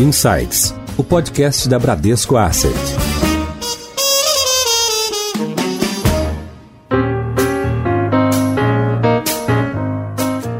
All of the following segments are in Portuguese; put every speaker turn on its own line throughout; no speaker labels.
Insights, o podcast da Bradesco Asset.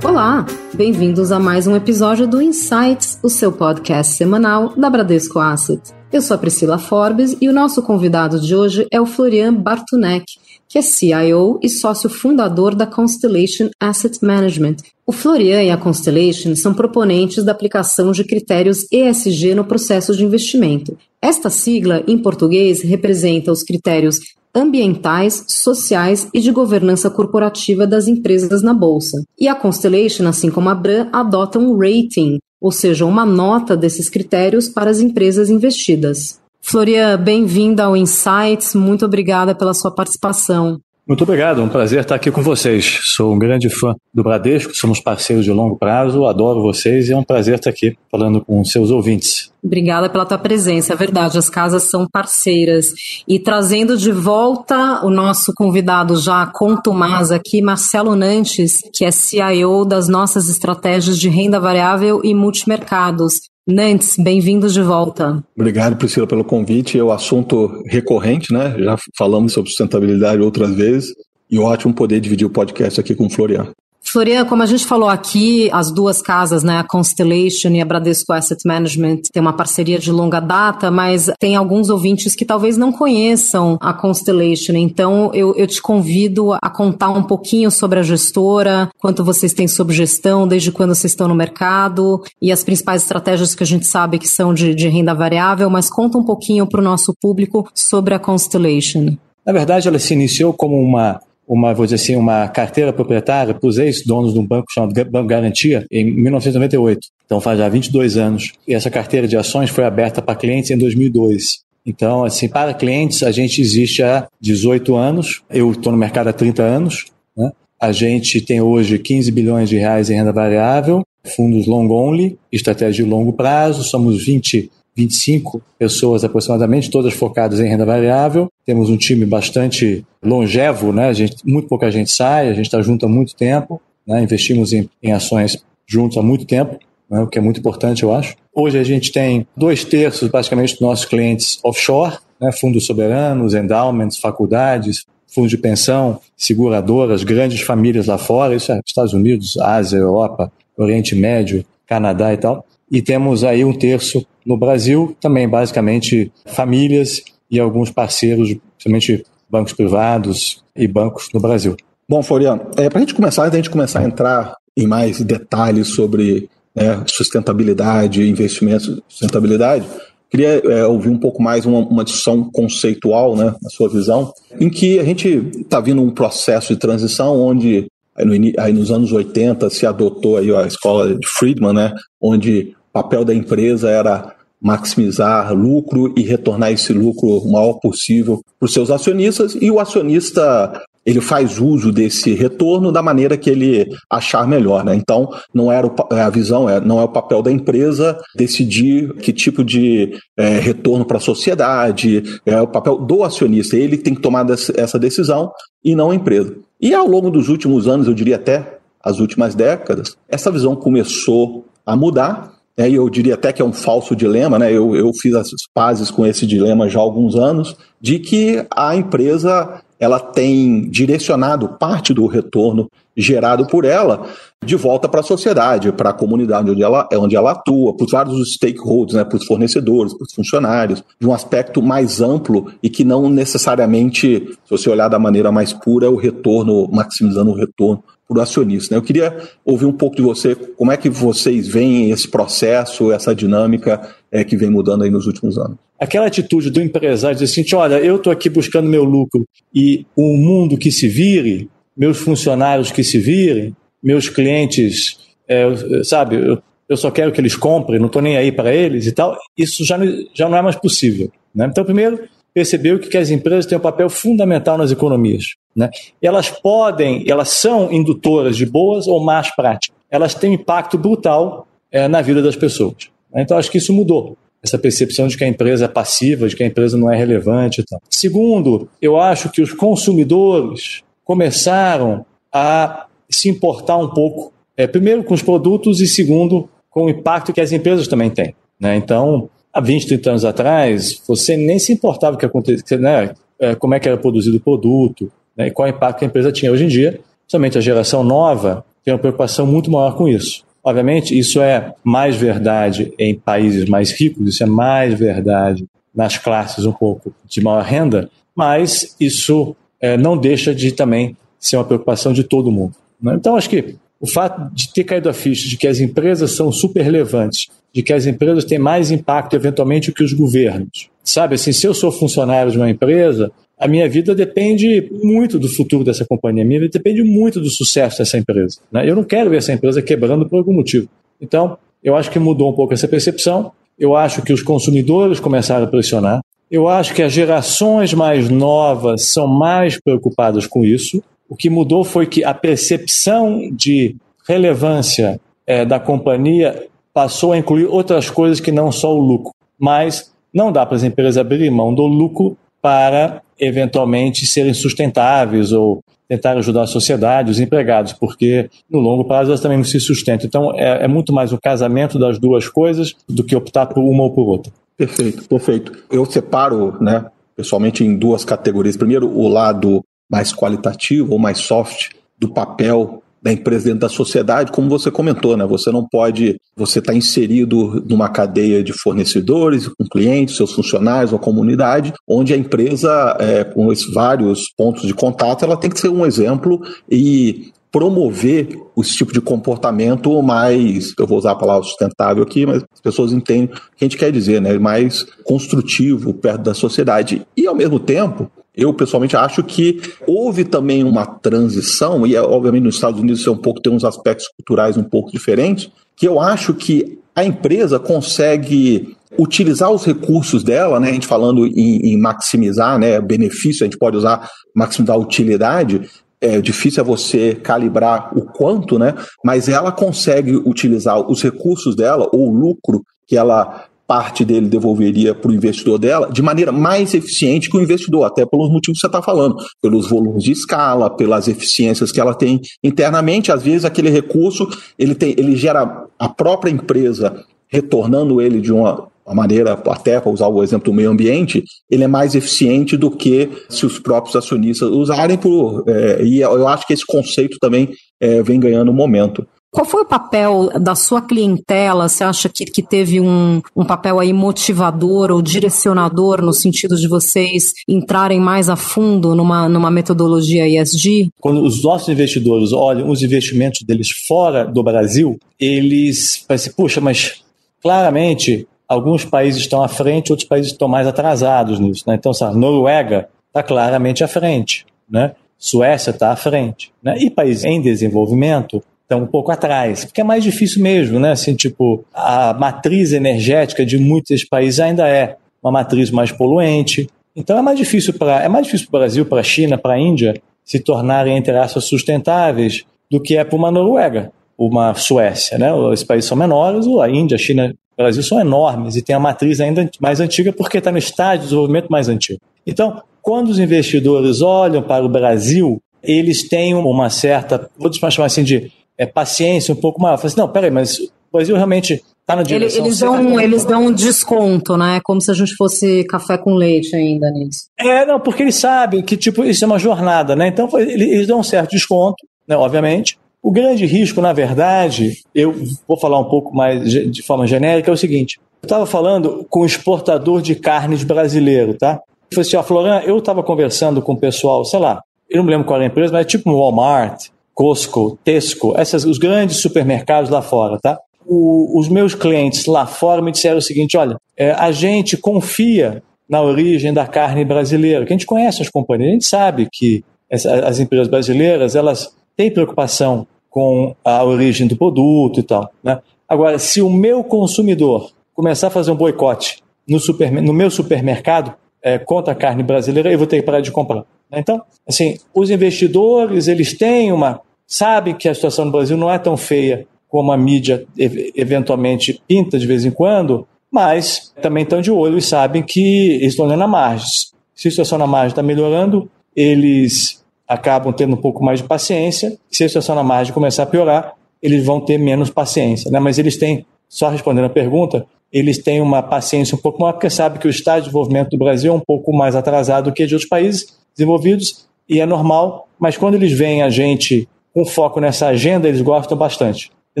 Olá, bem-vindos a mais um episódio do Insights, o seu podcast semanal da Bradesco Asset. Eu sou a Priscila Forbes e o nosso convidado de hoje é o Florian Bartunek, que é CIO e sócio fundador da Constellation Asset Management. O Florian e a Constellation são proponentes da aplicação de critérios ESG no processo de investimento. Esta sigla, em português, representa os critérios ambientais, sociais e de governança corporativa das empresas na bolsa. E a Constellation, assim como a Bran, adota um rating, ou seja, uma nota desses critérios para as empresas investidas. Florian, bem-vinda ao Insights, muito obrigada pela sua participação.
Muito obrigado, um prazer estar aqui com vocês. Sou um grande fã do Bradesco, somos parceiros de longo prazo, adoro vocês e é um prazer estar aqui falando com seus ouvintes.
Obrigada pela tua presença, é verdade, as casas são parceiras. E trazendo de volta o nosso convidado já contumaz aqui, Marcelo Nantes, que é CIO das nossas estratégias de renda variável e multimercados. Nantes, bem-vindos de volta.
Obrigado, Priscila, pelo convite. É um assunto recorrente, né? Já falamos sobre sustentabilidade outras vezes. E ótimo poder dividir o podcast aqui com o Florian.
Florian, como a gente falou aqui, as duas casas, né, a Constellation e a Bradesco Asset Management, tem uma parceria de longa data, mas tem alguns ouvintes que talvez não conheçam a Constellation. Então, eu, eu te convido a contar um pouquinho sobre a gestora, quanto vocês têm sobre gestão, desde quando vocês estão no mercado e as principais estratégias que a gente sabe que são de, de renda variável, mas conta um pouquinho para o nosso público sobre a Constellation.
Na verdade, ela se iniciou como uma uma, vou dizer assim, uma carteira proprietária para os ex-donos de um banco chamado Banco Garantia em 1998. Então faz já 22 anos. E essa carteira de ações foi aberta para clientes em 2002. Então, assim, para clientes, a gente existe há 18 anos. Eu estou no mercado há 30 anos. Né? A gente tem hoje 15 bilhões de reais em renda variável, fundos long only, estratégia de longo prazo. Somos 20 25 pessoas aproximadamente, todas focadas em renda variável. Temos um time bastante longevo, né? A gente, muito pouca gente sai, a gente está junto há muito tempo, né? investimos em, em ações juntos há muito tempo, né? o que é muito importante, eu acho. Hoje a gente tem dois terços, basicamente, dos nossos clientes offshore, né? fundos soberanos, endowments, faculdades, fundos de pensão, seguradoras, grandes famílias lá fora, isso é Estados Unidos, Ásia, Europa, Oriente Médio, Canadá e tal. E temos aí um terço no Brasil, também basicamente famílias e alguns parceiros, principalmente bancos privados e bancos no Brasil.
Bom, Florian, é, para a gente começar, antes a gente começar a entrar em mais detalhes sobre né, sustentabilidade, investimentos, sustentabilidade, queria é, ouvir um pouco mais uma, uma discussão conceitual, né, na sua visão, em que a gente está vindo um processo de transição onde aí, no, aí nos anos 80 se adotou aí a escola de Friedman, né, onde papel da empresa era maximizar lucro e retornar esse lucro o maior possível para os seus acionistas e o acionista ele faz uso desse retorno da maneira que ele achar melhor, né? Então não era o, a visão, é, não é o papel da empresa decidir que tipo de é, retorno para a sociedade, é o papel do acionista, ele tem que tomar essa decisão e não a empresa. E ao longo dos últimos anos, eu diria até as últimas décadas, essa visão começou a mudar é, eu diria até que é um falso dilema, né? Eu, eu fiz as pazes com esse dilema já há alguns anos, de que a empresa ela tem direcionado parte do retorno gerado por ela de volta para a sociedade, para a comunidade onde ela, onde ela atua, para os vários stakeholders, né, para os fornecedores, para os funcionários, de um aspecto mais amplo e que não necessariamente, se você olhar da maneira mais pura, é o retorno, maximizando o retorno o acionista. Né? Eu queria ouvir um pouco de você, como é que vocês veem esse processo, essa dinâmica é, que vem mudando aí nos últimos anos.
Aquela atitude do empresário de dizer assim, olha, eu estou aqui buscando meu lucro e o mundo que se vire, meus funcionários que se virem, meus clientes, é, sabe, eu, eu, só quero que eles comprem, não estou nem aí para eles e tal, isso já, já não é mais possível. Né? Então, primeiro, percebeu que as empresas têm um papel fundamental nas economias. Né? Elas podem, elas são indutoras de boas ou más práticas. Elas têm um impacto brutal é, na vida das pessoas. Né? Então, acho que isso mudou. Essa percepção de que a empresa é passiva, de que a empresa não é relevante. E tal. Segundo, eu acho que os consumidores começaram a se importar um pouco, é, primeiro com os produtos e segundo com o impacto que as empresas também têm. Né? Então, há 20, 30 anos atrás, você nem se importava o que acontecia, né? É, como é que era produzido o produto, né? e qual impacto a empresa tinha. Hoje em dia, somente a geração nova tem uma preocupação muito maior com isso. Obviamente, isso é mais verdade em países mais ricos, isso é mais verdade nas classes um pouco de maior renda, mas isso é, não deixa de também ser uma preocupação de todo mundo. Né? Então, acho que o fato de ter caído a ficha de que as empresas são super relevantes, de que as empresas têm mais impacto eventualmente que os governos. Sabe assim, se eu sou funcionário de uma empresa, a minha vida depende muito do futuro dessa companhia, a minha vida depende muito do sucesso dessa empresa. Né? Eu não quero ver essa empresa quebrando por algum motivo. Então, eu acho que mudou um pouco essa percepção. Eu acho que os consumidores começaram a pressionar. Eu acho que as gerações mais novas são mais preocupadas com isso. O que mudou foi que a percepção de relevância é, da companhia passou a incluir outras coisas que não só o lucro. Mas não dá para as empresas abrir mão do lucro para eventualmente serem sustentáveis ou tentar ajudar a sociedade, os empregados, porque no longo prazo elas também não se sustentam. Então é, é muito mais o casamento das duas coisas do que optar por uma ou por outra.
Perfeito, perfeito. Eu separo, né, pessoalmente em duas categorias. Primeiro, o lado mais qualitativo ou mais soft do papel da empresa dentro da sociedade, como você comentou, né? Você não pode, você está inserido numa cadeia de fornecedores, com clientes, seus funcionários, ou comunidade, onde a empresa, é, com esses vários pontos de contato, ela tem que ser um exemplo e promover esse tipo de comportamento mais, eu vou usar a palavra sustentável aqui, mas as pessoas entendem o que a gente quer dizer, né? Mais construtivo perto da sociedade. E ao mesmo tempo, eu, pessoalmente, acho que houve também uma transição, e obviamente nos Estados Unidos isso é um pouco, tem uns aspectos culturais um pouco diferentes, que eu acho que a empresa consegue utilizar os recursos dela, né, a gente falando em, em maximizar né, benefício, a gente pode usar maximizar utilidade, é difícil é você calibrar o quanto, né? Mas ela consegue utilizar os recursos dela ou o lucro que ela parte dele devolveria para o investidor dela de maneira mais eficiente que o investidor, até pelos motivos que você está falando, pelos volumes de escala, pelas eficiências que ela tem internamente. Às vezes aquele recurso ele, tem, ele gera a própria empresa retornando ele de uma, maneira, até para usar o exemplo do meio ambiente, ele é mais eficiente do que se os próprios acionistas usarem por. É, e eu acho que esse conceito também é, vem ganhando momento.
Qual foi o papel da sua clientela? Você acha que, que teve um, um papel aí motivador ou direcionador no sentido de vocês entrarem mais a fundo numa, numa metodologia ESG?
Quando os nossos investidores olham os investimentos deles fora do Brasil, eles pensam, puxa, mas claramente alguns países estão à frente, outros países estão mais atrasados nisso. Né? Então, sabe, Noruega está claramente à frente, né? Suécia está à frente. Né? E países em desenvolvimento estão um pouco atrás, porque é mais difícil mesmo, né? Assim, tipo, a matriz energética de muitos países ainda é uma matriz mais poluente. Então é mais difícil para é mais difícil para o Brasil, para a China, para a Índia se tornarem entre aspas sustentáveis do que é para uma Noruega, uma Suécia, né? Esses países são menores, a Índia, a China, o Brasil são enormes e tem a matriz ainda mais antiga porque está no estágio de desenvolvimento mais antigo. Então, quando os investidores olham para o Brasil, eles têm uma certa, vou chamar assim de é, paciência um pouco maior. Falei assim, não, peraí, mas o Brasil realmente está na direção
eles, dão, eles dão um desconto, né? Como se a gente fosse café com leite ainda nisso.
É, não, porque eles sabem que tipo isso é uma jornada, né? Então eles dão um certo desconto, né? Obviamente. O grande risco, na verdade, eu vou falar um pouco mais de forma genérica, é o seguinte. Eu estava falando com um exportador de carnes brasileiro, tá? Eu falei assim, ó, Florian, eu estava conversando com o pessoal, sei lá, eu não me lembro qual era a empresa, mas é tipo um Walmart, Costco, Tesco, essas, os grandes supermercados lá fora, tá? O, os meus clientes lá fora me disseram o seguinte: olha, é, a gente confia na origem da carne brasileira, que a gente conhece as companhias, a gente sabe que essa, as empresas brasileiras elas têm preocupação com a origem do produto e tal. Né? Agora, se o meu consumidor começar a fazer um boicote no, super, no meu supermercado é, contra a carne brasileira, eu vou ter que parar de comprar. Então, assim, os investidores, eles têm uma. sabem que a situação no Brasil não é tão feia como a mídia eventualmente pinta de vez em quando, mas também estão de olho e sabem que estão olhando a margem. Se a situação na margem está melhorando, eles acabam tendo um pouco mais de paciência. Se a situação na margem começar a piorar, eles vão ter menos paciência. Né? Mas eles têm só respondendo a pergunta, eles têm uma paciência um pouco maior, porque sabem que o estado de desenvolvimento do Brasil é um pouco mais atrasado do que de outros países desenvolvidos, e é normal, mas quando eles veem a gente com foco nessa agenda, eles gostam bastante. E,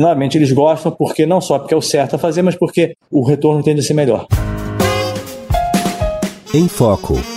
novamente, eles gostam porque não só porque é o certo a fazer, mas porque o retorno tende a ser melhor.
Em Foco.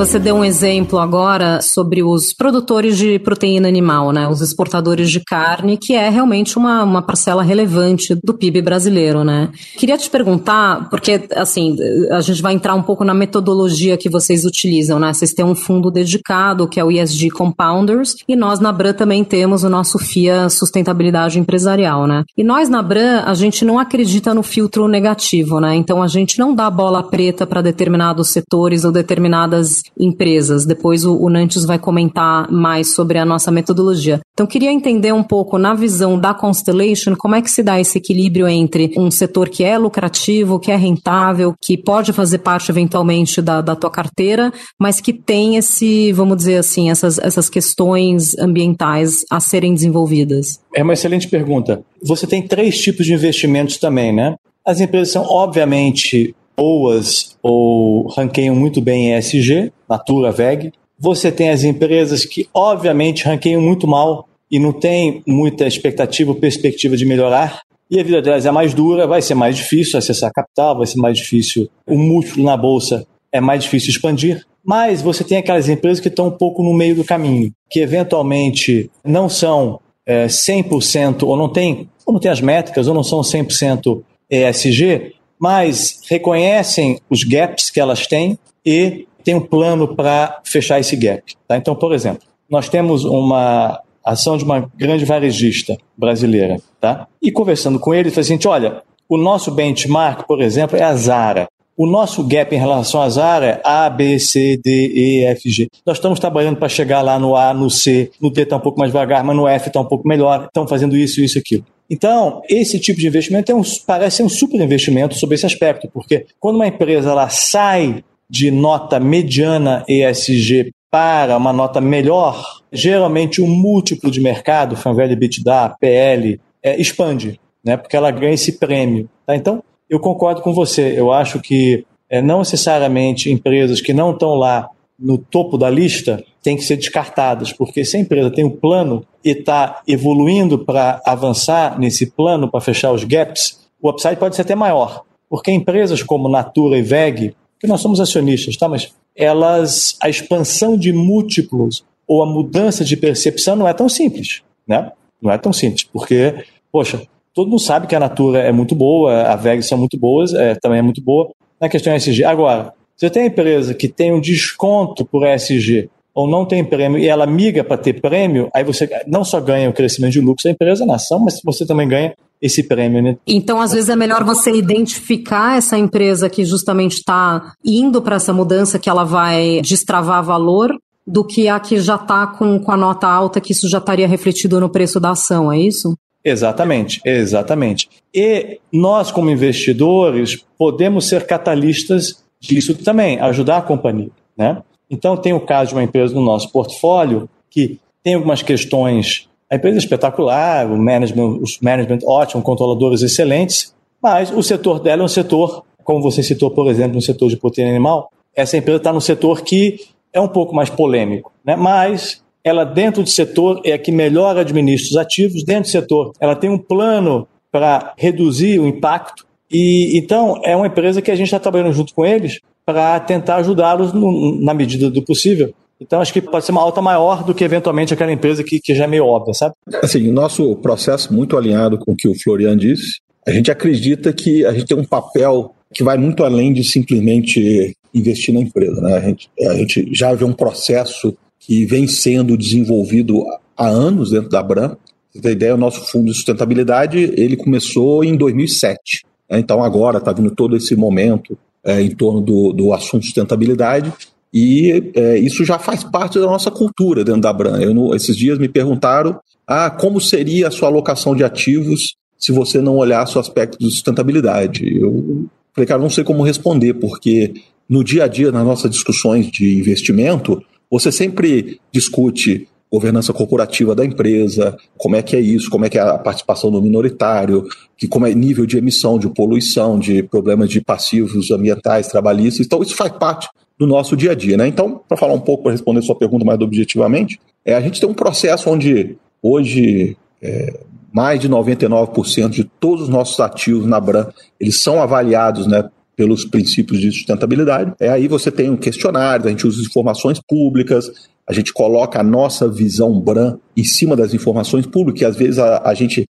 Você deu um exemplo agora sobre os produtores de proteína animal, né? Os exportadores de carne, que é realmente uma, uma parcela relevante do PIB brasileiro, né? Queria te perguntar, porque, assim, a gente vai entrar um pouco na metodologia que vocês utilizam, né? Vocês têm um fundo dedicado, que é o ESG Compounders, e nós na Bran também temos o nosso FIA Sustentabilidade Empresarial, né? E nós na Bran, a gente não acredita no filtro negativo, né? Então a gente não dá bola preta para determinados setores ou determinadas empresas. Depois o, o Nantes vai comentar mais sobre a nossa metodologia. Então, queria entender um pouco, na visão da Constellation, como é que se dá esse equilíbrio entre um setor que é lucrativo, que é rentável, que pode fazer parte eventualmente da, da tua carteira, mas que tem esse, vamos dizer assim, essas, essas questões ambientais a serem desenvolvidas?
É uma excelente pergunta. Você tem três tipos de investimentos também, né? As empresas são, obviamente, boas ou ranqueiam muito bem em ESG, Natura, VEG. Você tem as empresas que, obviamente, ranqueiam muito mal e não tem muita expectativa ou perspectiva de melhorar. E a vida delas é mais dura, vai ser mais difícil acessar capital, vai ser mais difícil o múltiplo na bolsa, é mais difícil expandir. Mas você tem aquelas empresas que estão um pouco no meio do caminho, que eventualmente não são é, 100% ou não tem, ou não tem as métricas, ou não são 100% ESG, mas reconhecem os gaps que elas têm e têm um plano para fechar esse gap. Tá? Então, por exemplo, nós temos uma ação de uma grande varejista brasileira, tá? E conversando com ele, ele assim: olha, o nosso benchmark, por exemplo, é a Zara. O nosso gap em relação à Zara é A, B, C, D, E, F, G. Nós estamos trabalhando para chegar lá no A, no C, no D está um pouco mais devagar, mas no F está um pouco melhor. Estamos fazendo isso, isso, aquilo. Então, esse tipo de investimento é um, parece ser um super investimento sobre esse aspecto, porque quando uma empresa ela sai de nota mediana ESG para uma nota melhor, geralmente o um múltiplo de mercado, Value EBITDA, PL, é, expande, né, porque ela ganha esse prêmio. Tá? Então, eu concordo com você. Eu acho que é, não necessariamente empresas que não estão lá no topo da lista têm que ser descartadas, porque se a empresa tem um plano e está evoluindo para avançar nesse plano, para fechar os gaps, o upside pode ser até maior. Porque empresas como Natura e VEG, que nós somos acionistas, tá? mas elas, a expansão de múltiplos ou a mudança de percepção não é tão simples. Né? Não é tão simples, porque, poxa, todo mundo sabe que a Natura é muito boa, a VEG são muito boas, é, também é muito boa. Na questão SG. Agora, você tem empresa que tem um desconto por ESG ou não tem prêmio e ela miga para ter prêmio, aí você não só ganha o crescimento de lucro da empresa na ação, mas você também ganha esse prêmio. Né?
Então, às vezes, é melhor você identificar essa empresa que justamente está indo para essa mudança que ela vai destravar valor do que a que já está com, com a nota alta, que isso já estaria refletido no preço da ação, é isso?
Exatamente, exatamente. E nós, como investidores, podemos ser catalistas disso também, ajudar a companhia. Né? Então, tem o caso de uma empresa no nosso portfólio que tem algumas questões. A empresa é espetacular, o management, os management ótimo, controladores excelentes, mas o setor dela é um setor, como você citou, por exemplo, no setor de proteína animal, essa empresa está no setor que é um pouco mais polêmico, né? mas ela dentro do setor é a que melhor administra os ativos, dentro do setor ela tem um plano para reduzir o impacto e então é uma empresa que a gente está trabalhando junto com eles para tentar ajudá-los na medida do possível. Então acho que pode ser uma alta maior do que eventualmente aquela empresa que, que já é meio óbvia, sabe?
Assim, o nosso processo muito alinhado com o que o Florian disse. A gente acredita que a gente tem um papel que vai muito além de simplesmente investir na empresa. Né? A, gente, a gente já vê um processo que vem sendo desenvolvido há anos dentro da Bram. Tem ideia, o nosso fundo de sustentabilidade ele começou em 2007. Né? Então agora está vindo todo esse momento é, em torno do, do assunto sustentabilidade e é, isso já faz parte da nossa cultura dentro da Bran. Eu, esses dias me perguntaram ah, como seria a sua alocação de ativos se você não olhasse o aspecto de sustentabilidade. Eu falei, cara, não sei como responder, porque no dia a dia, nas nossas discussões de investimento, você sempre discute governança corporativa da empresa, como é que é isso, como é que é a participação do minoritário, que como é nível de emissão, de poluição, de problemas de passivos ambientais, trabalhistas. Então, isso faz parte do nosso dia a dia. Né? Então, para falar um pouco, para responder sua pergunta mais objetivamente, é, a gente tem um processo onde hoje é, mais de 99% de todos os nossos ativos na Bran, eles são avaliados né, pelos princípios de sustentabilidade. É aí você tem um questionário, a gente usa informações públicas, a gente coloca a nossa visão BRAM em cima das informações públicas, e às vezes a, a gente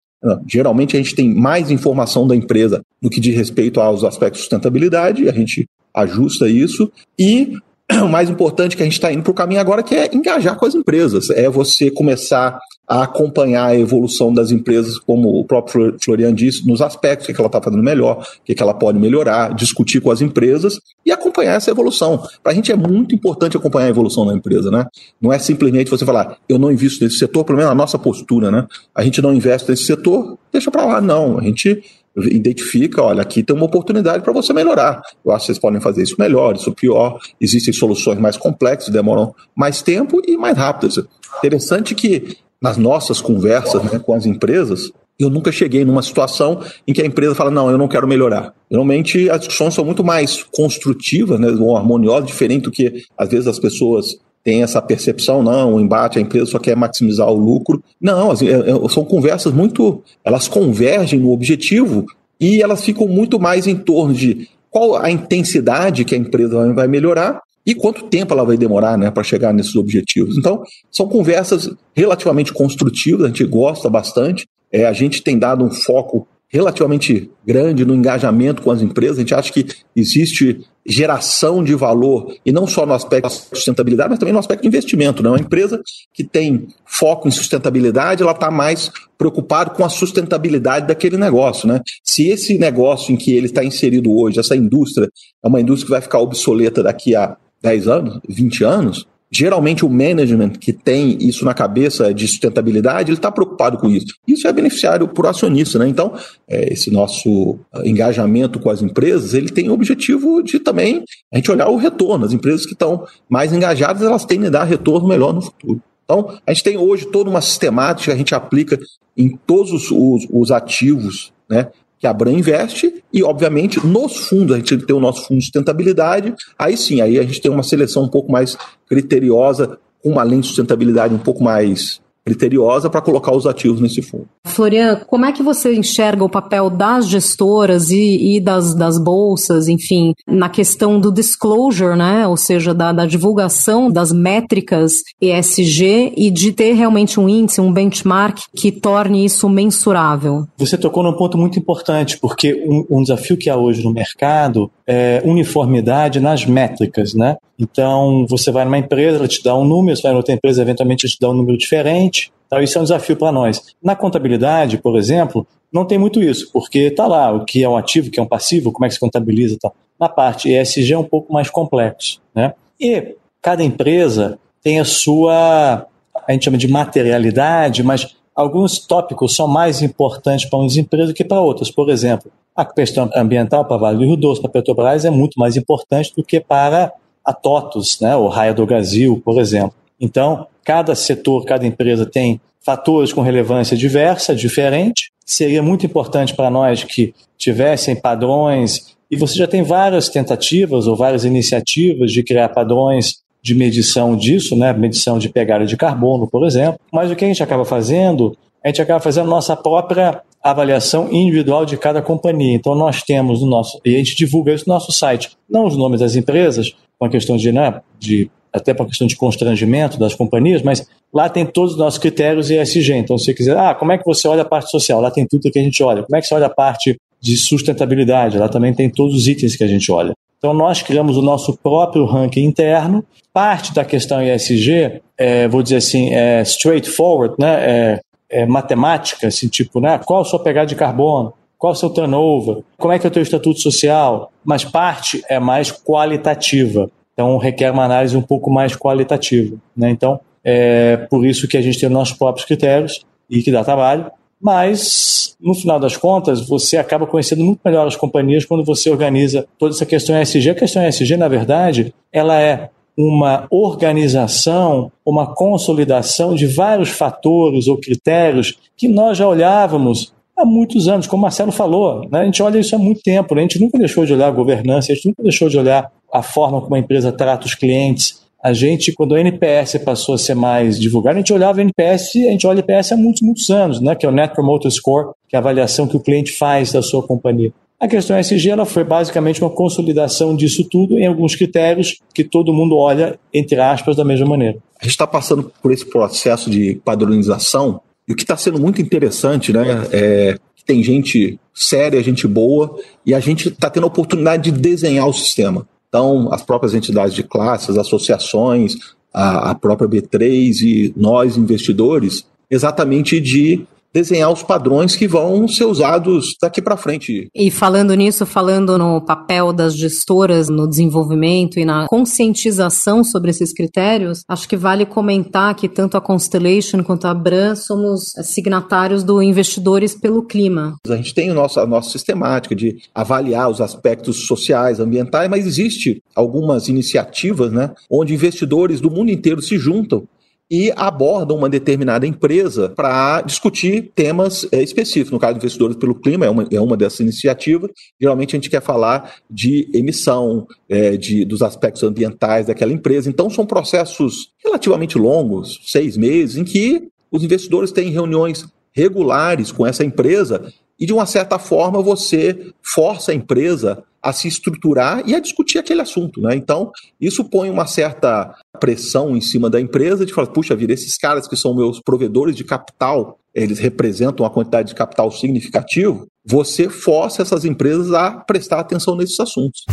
Geralmente a gente tem mais informação da empresa no que diz respeito aos aspectos de sustentabilidade, a gente ajusta isso e o mais importante que a gente está indo para o caminho agora, que é engajar com as empresas. É você começar a acompanhar a evolução das empresas, como o próprio Florian disse, nos aspectos, o que ela está fazendo melhor, o que ela pode melhorar, discutir com as empresas e acompanhar essa evolução. Para a gente é muito importante acompanhar a evolução da empresa, né? Não é simplesmente você falar, eu não invisto nesse setor, pelo menos a nossa postura, né? A gente não investe nesse setor, deixa para lá. Não, a gente identifica, olha, aqui tem uma oportunidade para você melhorar. Eu acho que vocês podem fazer isso melhor, isso pior. Existem soluções mais complexas, demoram mais tempo e mais rápidas. Interessante que nas nossas conversas né, com as empresas, eu nunca cheguei numa situação em que a empresa fala, não, eu não quero melhorar. Geralmente as discussões são muito mais construtivas, né, harmoniosas, diferente do que às vezes as pessoas têm essa percepção, não, o embate, a empresa só quer maximizar o lucro. Não, é, é, são conversas muito. Elas convergem no objetivo e elas ficam muito mais em torno de qual a intensidade que a empresa vai melhorar e quanto tempo ela vai demorar né, para chegar nesses objetivos. Então, são conversas relativamente construtivas, a gente gosta bastante. É, a gente tem dado um foco relativamente grande no engajamento com as empresas. A gente acha que existe geração de valor, e não só no aspecto de sustentabilidade, mas também no aspecto de investimento. Né? Uma empresa que tem foco em sustentabilidade, ela está mais preocupada com a sustentabilidade daquele negócio. Né? Se esse negócio em que ele está inserido hoje, essa indústria, é uma indústria que vai ficar obsoleta daqui a 10 anos, 20 anos, Geralmente o management que tem isso na cabeça de sustentabilidade, ele está preocupado com isso. Isso é beneficiário para o acionista, né? Então, é, esse nosso ah, engajamento com as empresas, ele tem o objetivo de também a gente olhar o retorno. As empresas que estão mais engajadas, elas tendem a dar retorno melhor no futuro. Então, a gente tem hoje toda uma sistemática a gente aplica em todos os, os, os ativos né, que a Bran investe, e, obviamente, nos fundos, a gente tem o nosso fundo de sustentabilidade, aí sim, aí a gente tem uma seleção um pouco mais criteriosa, com uma lente de sustentabilidade um pouco mais criteriosa para colocar os ativos nesse fundo.
Florian, como é que você enxerga o papel das gestoras e, e das, das bolsas, enfim, na questão do disclosure, né? Ou seja, da, da divulgação das métricas ESG e de ter realmente um índice, um benchmark que torne isso mensurável?
Você tocou num ponto muito importante, porque um, um desafio que há hoje no mercado é uniformidade nas métricas, né? Então, você vai numa empresa, ela te dá um número, você vai em outra empresa, eventualmente te dá um número diferente. Então, isso é um desafio para nós. Na contabilidade, por exemplo, não tem muito isso, porque está lá o que é um ativo, o que é um passivo, como é que se contabiliza e tal. Na parte ESG é um pouco mais complexo, né? E cada empresa tem a sua, a gente chama de materialidade, mas alguns tópicos são mais importantes para umas empresas do que para outras. Por exemplo, a questão ambiental para Vale do Rio Doce, para Petrobras, é muito mais importante do que para a TOTUS, né, o Raia do Brasil, por exemplo. Então, cada setor, cada empresa tem fatores com relevância diversa, diferente. Seria muito importante para nós que tivessem padrões, e você já tem várias tentativas ou várias iniciativas de criar padrões de medição disso, né? medição de pegada de carbono, por exemplo. Mas o que a gente acaba fazendo, a gente acaba fazendo nossa própria avaliação individual de cada companhia. Então nós temos no nosso, e a gente divulga isso no nosso site, não os nomes das empresas, com a questão de, né, de até para questão de constrangimento das companhias, mas lá tem todos os nossos critérios ESG. Então, se você quiser, ah, como é que você olha a parte social? Lá tem tudo que a gente olha. Como é que você olha a parte de sustentabilidade? Lá também tem todos os itens que a gente olha. Então, nós criamos o nosso próprio ranking interno. Parte da questão ESG, é, vou dizer assim, é straightforward, né? É, é matemática, assim, tipo, né? qual a sua pegada de carbono? Qual o seu turnover? Como é que é o teu estatuto social? Mas parte é mais qualitativa. Então, requer uma análise um pouco mais qualitativa. Né? Então, é por isso que a gente tem nossos próprios critérios e que dá trabalho. Mas, no final das contas, você acaba conhecendo muito melhor as companhias quando você organiza toda essa questão ESG. A questão ESG, na verdade, ela é uma organização, uma consolidação de vários fatores ou critérios que nós já olhávamos há muitos anos, como o Marcelo falou. Né? A gente olha isso há muito tempo, né? a gente nunca deixou de olhar a governança, a gente nunca deixou de olhar a forma como a empresa trata os clientes. A gente, quando o NPS passou a ser mais divulgado, a gente olhava o NPS, a gente olha o NPS há muitos, muitos anos, né? que é o Net Promoter Score, que é a avaliação que o cliente faz da sua companhia. A questão SG ela foi basicamente uma consolidação disso tudo em alguns critérios que todo mundo olha, entre aspas, da mesma maneira.
A gente está passando por esse processo de padronização e o que está sendo muito interessante né, é tem gente séria, gente boa e a gente está tendo a oportunidade de desenhar o sistema. Então, as próprias entidades de classe, as associações, a, a própria B3 e nós, investidores, exatamente de desenhar os padrões que vão ser usados daqui para frente.
E falando nisso, falando no papel das gestoras no desenvolvimento e na conscientização sobre esses critérios, acho que vale comentar que tanto a Constellation quanto a Bran somos signatários do Investidores pelo Clima.
A gente tem o nosso, a nossa sistemática de avaliar os aspectos sociais, ambientais, mas existe algumas iniciativas né, onde investidores do mundo inteiro se juntam e abordam uma determinada empresa para discutir temas é, específicos. No caso, Investidores pelo Clima é uma, é uma dessas iniciativas. Geralmente a gente quer falar de emissão, é, de, dos aspectos ambientais daquela empresa. Então, são processos relativamente longos, seis meses, em que os investidores têm reuniões regulares com essa empresa e, de uma certa forma, você força a empresa a se estruturar e a discutir aquele assunto. Né? Então, isso põe uma certa pressão em cima da empresa de falar, puxa vida, esses caras que são meus provedores de capital, eles representam uma quantidade de capital significativo, você força essas empresas a prestar atenção nesses assuntos.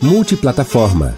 Multiplataforma.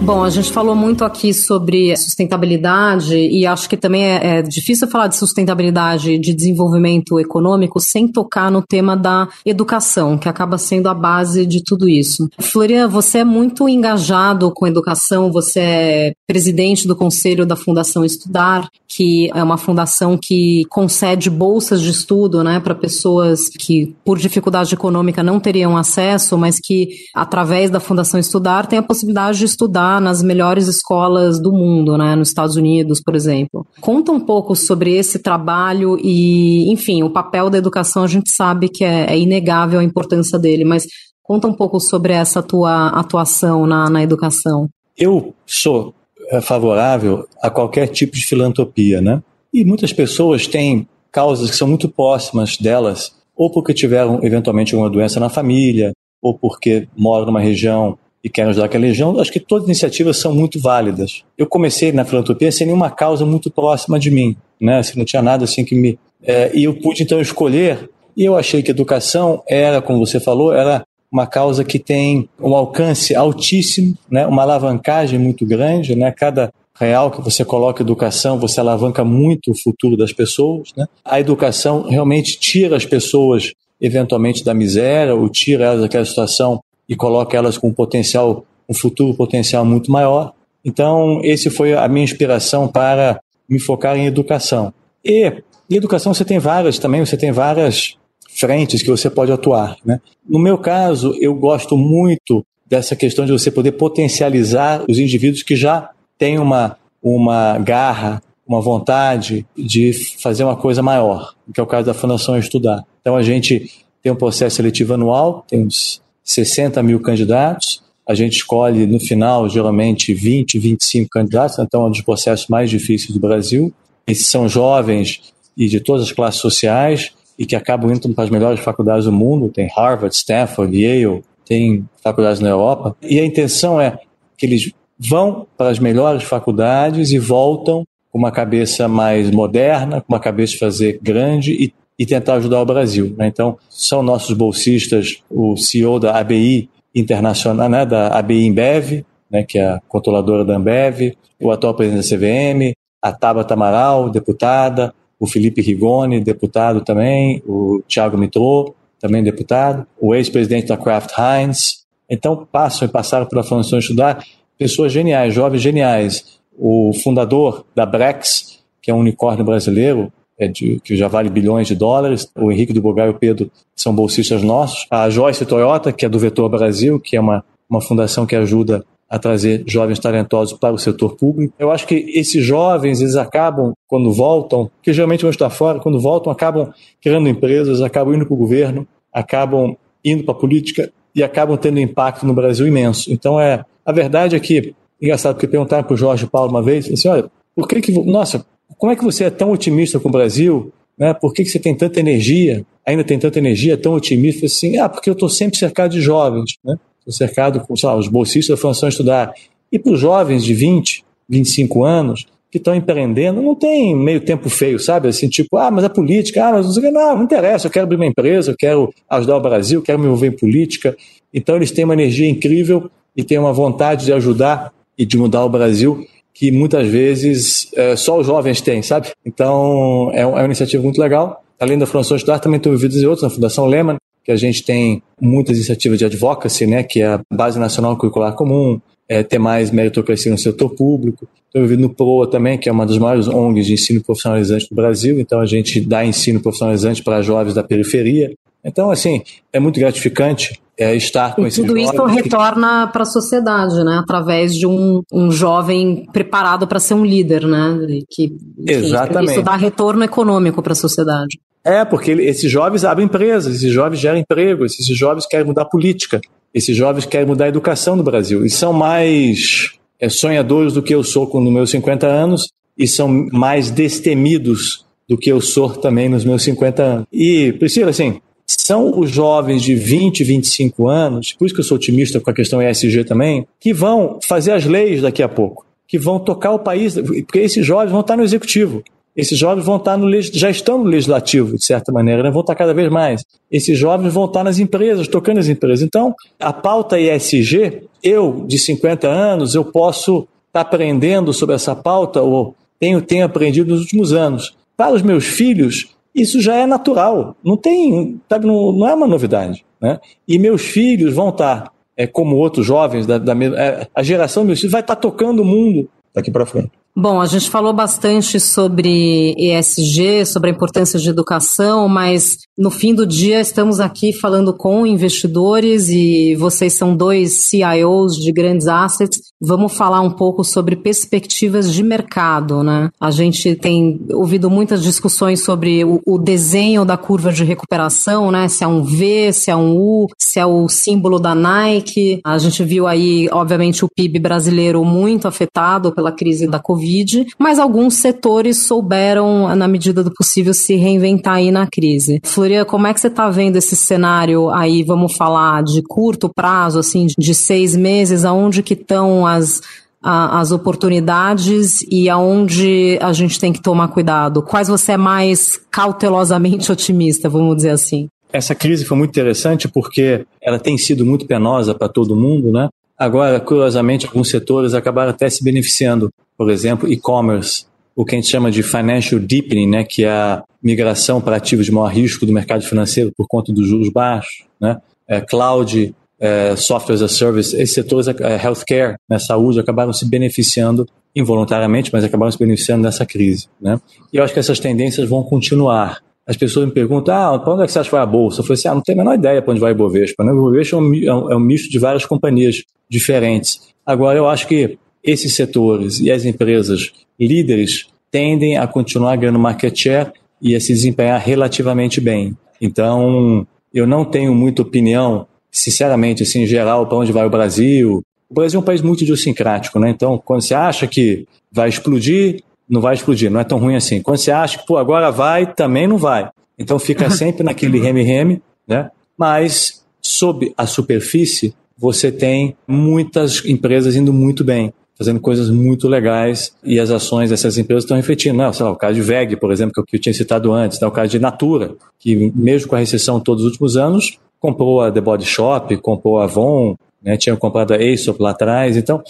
Bom, a gente falou muito aqui sobre sustentabilidade e acho que também é, é, difícil falar de sustentabilidade de desenvolvimento econômico sem tocar no tema da educação, que acaba sendo a base de tudo isso. Florian, você é muito engajado com educação, você é presidente do conselho da Fundação Estudar, que é uma fundação que concede bolsas de estudo né, para pessoas que, por dificuldade econômica, não teriam acesso, mas que, através da Fundação Estudar, têm a possibilidade de estudar nas melhores escolas do mundo, né, nos Estados Unidos, por exemplo. Conta um pouco sobre esse trabalho e, enfim, o papel da educação, a gente sabe que é, é inegável a importância dele, mas conta um pouco sobre essa tua atuação na, na educação.
Eu sou é, favorável a qualquer tipo de filantropia, né? E muitas pessoas têm causas que são muito próximas delas, ou porque tiveram eventualmente uma doença na família, ou porque moram numa região e querem ajudar aquela legião, acho que todas as iniciativas são muito válidas. Eu comecei na filantropia sem nenhuma causa muito próxima de mim, né? Assim, não tinha nada assim que me... É, e eu pude então escolher, e eu achei que educação era, como você falou, era uma causa que tem um alcance altíssimo, né? uma alavancagem muito grande, né? cada real que você coloca educação, você alavanca muito o futuro das pessoas. Né? A educação realmente tira as pessoas eventualmente da miséria ou tira elas daquela situação e coloca elas com um potencial, um futuro potencial muito maior. Então, esse foi a minha inspiração para me focar em educação. E em educação você tem várias também, você tem várias frentes que você pode atuar. Né? No meu caso, eu gosto muito dessa questão de você poder potencializar os indivíduos que já têm uma, uma garra, uma vontade de fazer uma coisa maior, que é o caso da Fundação Estudar. Então a gente tem um processo seletivo anual, tem uns 60 mil candidatos. A gente escolhe, no final, geralmente 20, 25 candidatos, então é um dos processos mais difíceis do Brasil. Esses são jovens e de todas as classes sociais e que acabam indo para as melhores faculdades do mundo. Tem Harvard, Stanford, Yale, tem faculdades na Europa. E a intenção é que eles vão para as melhores faculdades e voltam com uma cabeça mais moderna, com uma cabeça de fazer grande e e tentar ajudar o Brasil. Né? Então, são nossos bolsistas, o CEO da ABI Internacional, né, da ABI Embev, né, que é a controladora da Ambev, o atual presidente da CVM, a Tabata Amaral, deputada, o Felipe Rigoni, deputado também, o Thiago Mitrô, também deputado, o ex-presidente da Kraft Heinz. Então, passam e passaram pela Fundação Estudar pessoas geniais, jovens geniais. O fundador da Brex, que é um unicórnio brasileiro, de, que já vale bilhões de dólares. O Henrique do Bogar e o Pedro são bolsistas nossos. A Joyce Toyota, que é do Vetor Brasil, que é uma, uma fundação que ajuda a trazer jovens talentosos para o setor público. Eu acho que esses jovens, eles acabam, quando voltam, que geralmente vão estar fora, quando voltam, acabam criando empresas, acabam indo para o governo, acabam indo para a política e acabam tendo impacto no Brasil imenso. Então, é a verdade é que, engraçado, porque perguntaram para o Jorge Paulo uma vez, assim, olha, por que que, nossa, como é que você é tão otimista com o Brasil? Né? Por que, que você tem tanta energia, ainda tem tanta energia, tão otimista? Assim, ah, porque eu estou sempre cercado de jovens, né? Estou cercado com, sei lá, os bolsistas da Fundação Estudar. E para os jovens de 20, 25 anos, que estão empreendendo, não tem meio tempo feio, sabe? Assim, tipo, ah, mas a política, ah, mas não, sei, não, não interessa, eu quero abrir uma empresa, eu quero ajudar o Brasil, quero me envolver em política. Então eles têm uma energia incrível e têm uma vontade de ajudar e de mudar o Brasil que muitas vezes é, só os jovens têm, sabe? Então é, é uma iniciativa muito legal. Além da Fundação Estudar, também estou envolvido em outros, na Fundação Lehman, que a gente tem muitas iniciativas de advocacy, né, que é a Base Nacional Curricular Comum, é, ter mais meritocracia no setor público. Estou envolvido no PROA também, que é uma das maiores ONGs de ensino profissionalizante do Brasil, então a gente dá ensino profissionalizante para jovens da periferia. Então, assim, é muito gratificante é, estar com
e
esse
tudo isso retorna para a sociedade, né? Através de um, um jovem preparado para ser um líder, né? Que,
Exatamente.
Isso dá retorno econômico para a sociedade.
É, porque esses jovens abrem empresas, esses jovens geram emprego, esses jovens querem mudar a política, esses jovens querem mudar a educação no Brasil. E são mais é, sonhadores do que eu sou com os meus 50 anos e são mais destemidos do que eu sou também nos meus 50 anos. E, Priscila, assim, são os jovens de 20, 25 anos, por isso que eu sou otimista com a questão ESG também, que vão fazer as leis daqui a pouco, que vão tocar o país, porque esses jovens vão estar no executivo. Esses jovens vão estar no já estão no legislativo, de certa maneira, né? vão estar cada vez mais. Esses jovens vão estar nas empresas, tocando as empresas. Então, a pauta ESG, eu, de 50 anos, eu posso estar aprendendo sobre essa pauta, ou tenho, tenho aprendido nos últimos anos. Para os meus filhos, isso já é natural. Não tem, sabe, não, não é uma novidade. Né? E meus filhos vão estar, é, como outros jovens da, da é, a geração dos meus filhos vai estar tocando o mundo daqui para frente.
Bom, a gente falou bastante sobre ESG, sobre a importância de educação, mas no fim do dia estamos aqui falando com investidores e vocês são dois CIOs de grandes assets. Vamos falar um pouco sobre perspectivas de mercado, né? A gente tem ouvido muitas discussões sobre o, o desenho da curva de recuperação, né? Se é um V, se é um U, se é o símbolo da Nike. A gente viu aí, obviamente, o PIB brasileiro muito afetado pela crise da Covid Covid, mas alguns setores souberam, na medida do possível, se reinventar aí na crise. Floria, como é que você está vendo esse cenário aí, vamos falar, de curto prazo, assim, de seis meses, aonde que estão as as oportunidades e aonde a gente tem que tomar cuidado? Quais você é mais cautelosamente otimista, vamos dizer assim?
Essa crise foi muito interessante porque ela tem sido muito penosa para todo mundo, né? Agora, curiosamente, alguns setores acabaram até se beneficiando por exemplo, e-commerce, o que a gente chama de financial deepening, né, que é a migração para ativos de maior risco do mercado financeiro por conta dos juros baixos, né, é, cloud, é, software as a service, esses setores, é, healthcare, né, saúde, acabaram se beneficiando involuntariamente, mas acabaram se beneficiando dessa crise. Né? E eu acho que essas tendências vão continuar. As pessoas me perguntam, ah, para onde é que você acha que vai a Bolsa? Eu falei assim, ah, não tenho a menor ideia para onde vai a Ibovespa. Né? O Ibovespa é um, é um misto de várias companhias diferentes. Agora, eu acho que esses setores e as empresas líderes tendem a continuar ganhando market share e a se desempenhar relativamente bem. Então, eu não tenho muita opinião, sinceramente, assim, em geral, para onde vai o Brasil. O Brasil é um país muito idiosincrático, né? Então, quando você acha que vai explodir, não vai explodir, não é tão ruim assim. Quando você acha que, pô, agora vai, também não vai. Então, fica sempre naquele reme-reme, né? Mas, sob a superfície, você tem muitas empresas indo muito bem fazendo coisas muito legais e as ações dessas empresas estão refletindo. Não, sei lá, o caso de VEG, por exemplo, que eu tinha citado antes, né? o caso de Natura, que mesmo com a recessão todos os últimos anos, comprou a The Body Shop, comprou a Avon, né? tinha comprado a Aesop lá atrás. Então,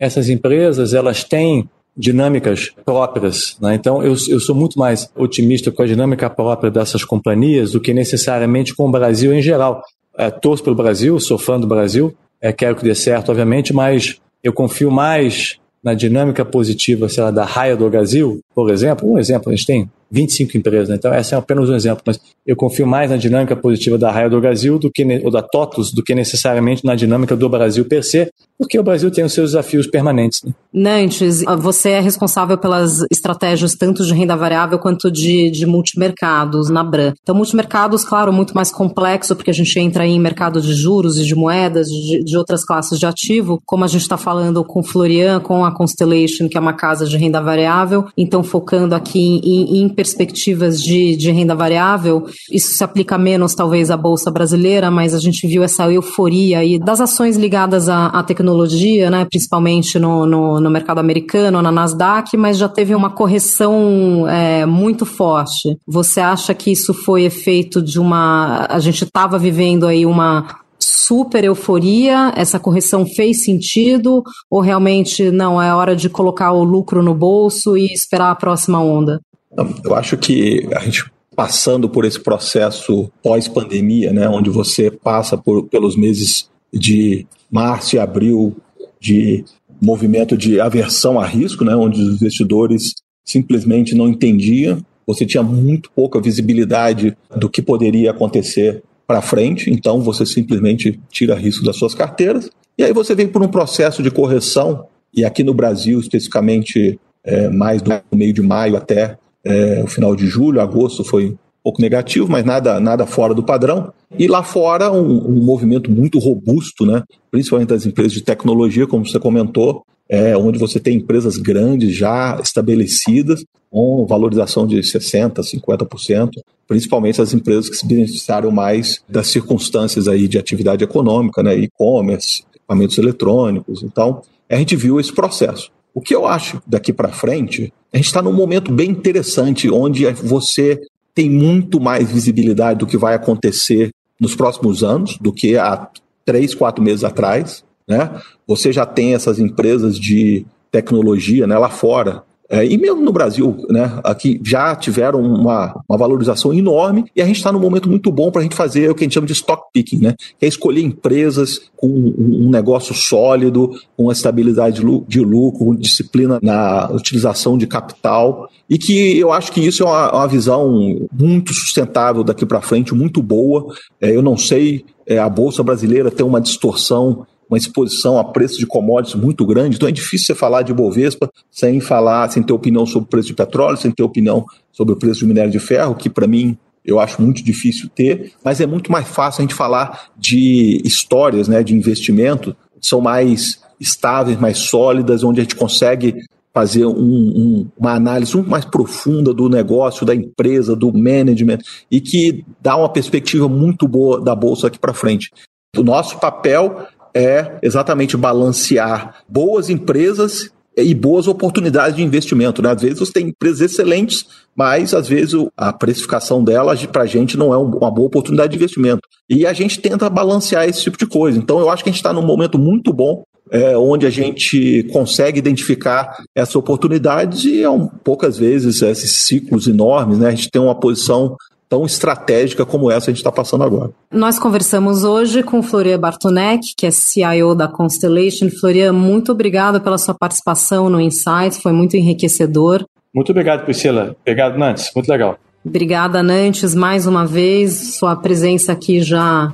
essas empresas, elas têm dinâmicas próprias. Né? Então, eu, eu sou muito mais otimista com a dinâmica própria dessas companhias do que necessariamente com o Brasil em geral. É, torço pelo Brasil, sou fã do Brasil, é, quero que dê certo, obviamente, mas eu confio mais na dinâmica positiva, sei lá, da raia do Brasil por exemplo, um exemplo, a gente tem 25 empresas, né? então esse é apenas um exemplo, mas eu confio mais na dinâmica positiva da Raia do Brasil do que ou da TOTUS do que necessariamente na dinâmica do Brasil per se, porque o Brasil tem os seus desafios permanentes. Né?
Nantes, você é responsável pelas estratégias tanto de renda variável quanto de, de multimercados na Bran. Então, multimercados, claro, muito mais complexo, porque a gente entra em mercado de juros e de moedas, de, de outras classes de ativo, como a gente está falando com Florian, com a Constellation, que é uma casa de renda variável, então focando aqui em, em perspectivas de, de renda variável, isso se aplica menos talvez à Bolsa brasileira, mas a gente viu essa euforia aí das ações ligadas à, à tecnologia, né, principalmente no, no, no, mercado americano, na Nasdaq, mas já teve uma correção é, muito forte. Você acha que isso foi efeito de uma. A gente estava vivendo aí uma super euforia? Essa correção fez sentido? Ou realmente não, é hora de colocar o lucro no bolso e esperar a próxima onda?
Eu acho que a gente passando por esse processo pós-pandemia, né, onde você passa por, pelos meses de março e abril de movimento de aversão a risco, né, onde os investidores simplesmente não entendiam, você tinha muito pouca visibilidade do que poderia acontecer para frente, então você simplesmente tira risco das suas carteiras, e aí você vem por um processo de correção, e aqui no Brasil, especificamente, é, mais do meio de maio até é, o final de julho, agosto foi um pouco negativo, mas nada, nada fora do padrão. E lá fora, um, um movimento muito robusto, né? principalmente das empresas de tecnologia, como você comentou, é, onde você tem empresas grandes já estabelecidas, com valorização de 60%, 50%, principalmente as empresas que se beneficiaram mais das circunstâncias aí de atividade econômica, né? e-commerce, equipamentos eletrônicos. Então, a gente viu esse processo. O que eu acho daqui para frente, a gente está num momento bem interessante, onde você tem muito mais visibilidade do que vai acontecer nos próximos anos do que há três, quatro meses atrás. Né? Você já tem essas empresas de tecnologia né, lá fora, é, e mesmo no Brasil, né, aqui já tiveram uma, uma valorização enorme e a gente está num momento muito bom para a gente fazer o que a gente chama de stock picking, né, que é escolher empresas com um negócio sólido, com estabilidade de lucro, com disciplina na utilização de capital e que eu acho que isso é uma, uma visão muito sustentável daqui para frente, muito boa. É, eu não sei, é, a Bolsa Brasileira tem uma distorção uma exposição a preço de commodities muito grande, então é difícil você falar de Bovespa sem falar, sem ter opinião sobre o preço de petróleo, sem ter opinião sobre o preço de minério de ferro, que para mim eu acho muito difícil ter, mas é muito mais fácil a gente falar de histórias, né, de investimento, são mais estáveis, mais sólidas, onde a gente consegue fazer um, um, uma análise muito mais profunda do negócio, da empresa, do management, e que dá uma perspectiva muito boa da bolsa aqui para frente. O nosso papel é exatamente balancear boas empresas e boas oportunidades de investimento. Né? Às vezes você tem empresas excelentes, mas às vezes a precificação delas para a gente não é uma boa oportunidade de investimento. E a gente tenta balancear esse tipo de coisa. Então eu acho que a gente está num momento muito bom, é, onde a gente consegue identificar essas oportunidades e é um, poucas vezes esses ciclos enormes, né? a gente tem uma posição tão estratégica como essa a gente está passando agora.
Nós conversamos hoje com Florian Bartonek, que é CIO da Constellation. Florian, muito obrigado pela sua participação no Insights, foi muito enriquecedor.
Muito obrigado, Priscila. Obrigado, Nantes. Muito legal.
Obrigada, Nantes, mais uma vez. Sua presença aqui já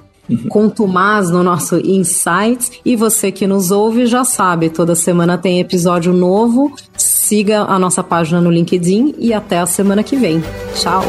contumaz no nosso Insights. E você que nos ouve já sabe, toda semana tem episódio novo. Siga a nossa página no LinkedIn e até a semana que vem. Tchau!